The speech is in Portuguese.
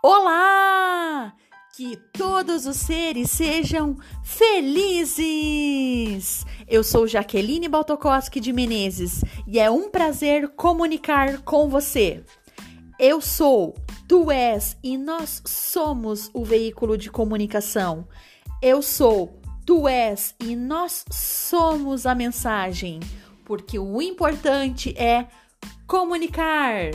Olá! Que todos os seres sejam felizes! Eu sou Jaqueline Baltokoski de Menezes e é um prazer comunicar com você. Eu sou, tu és e nós somos o veículo de comunicação. Eu sou, tu és e nós somos a mensagem, porque o importante é comunicar.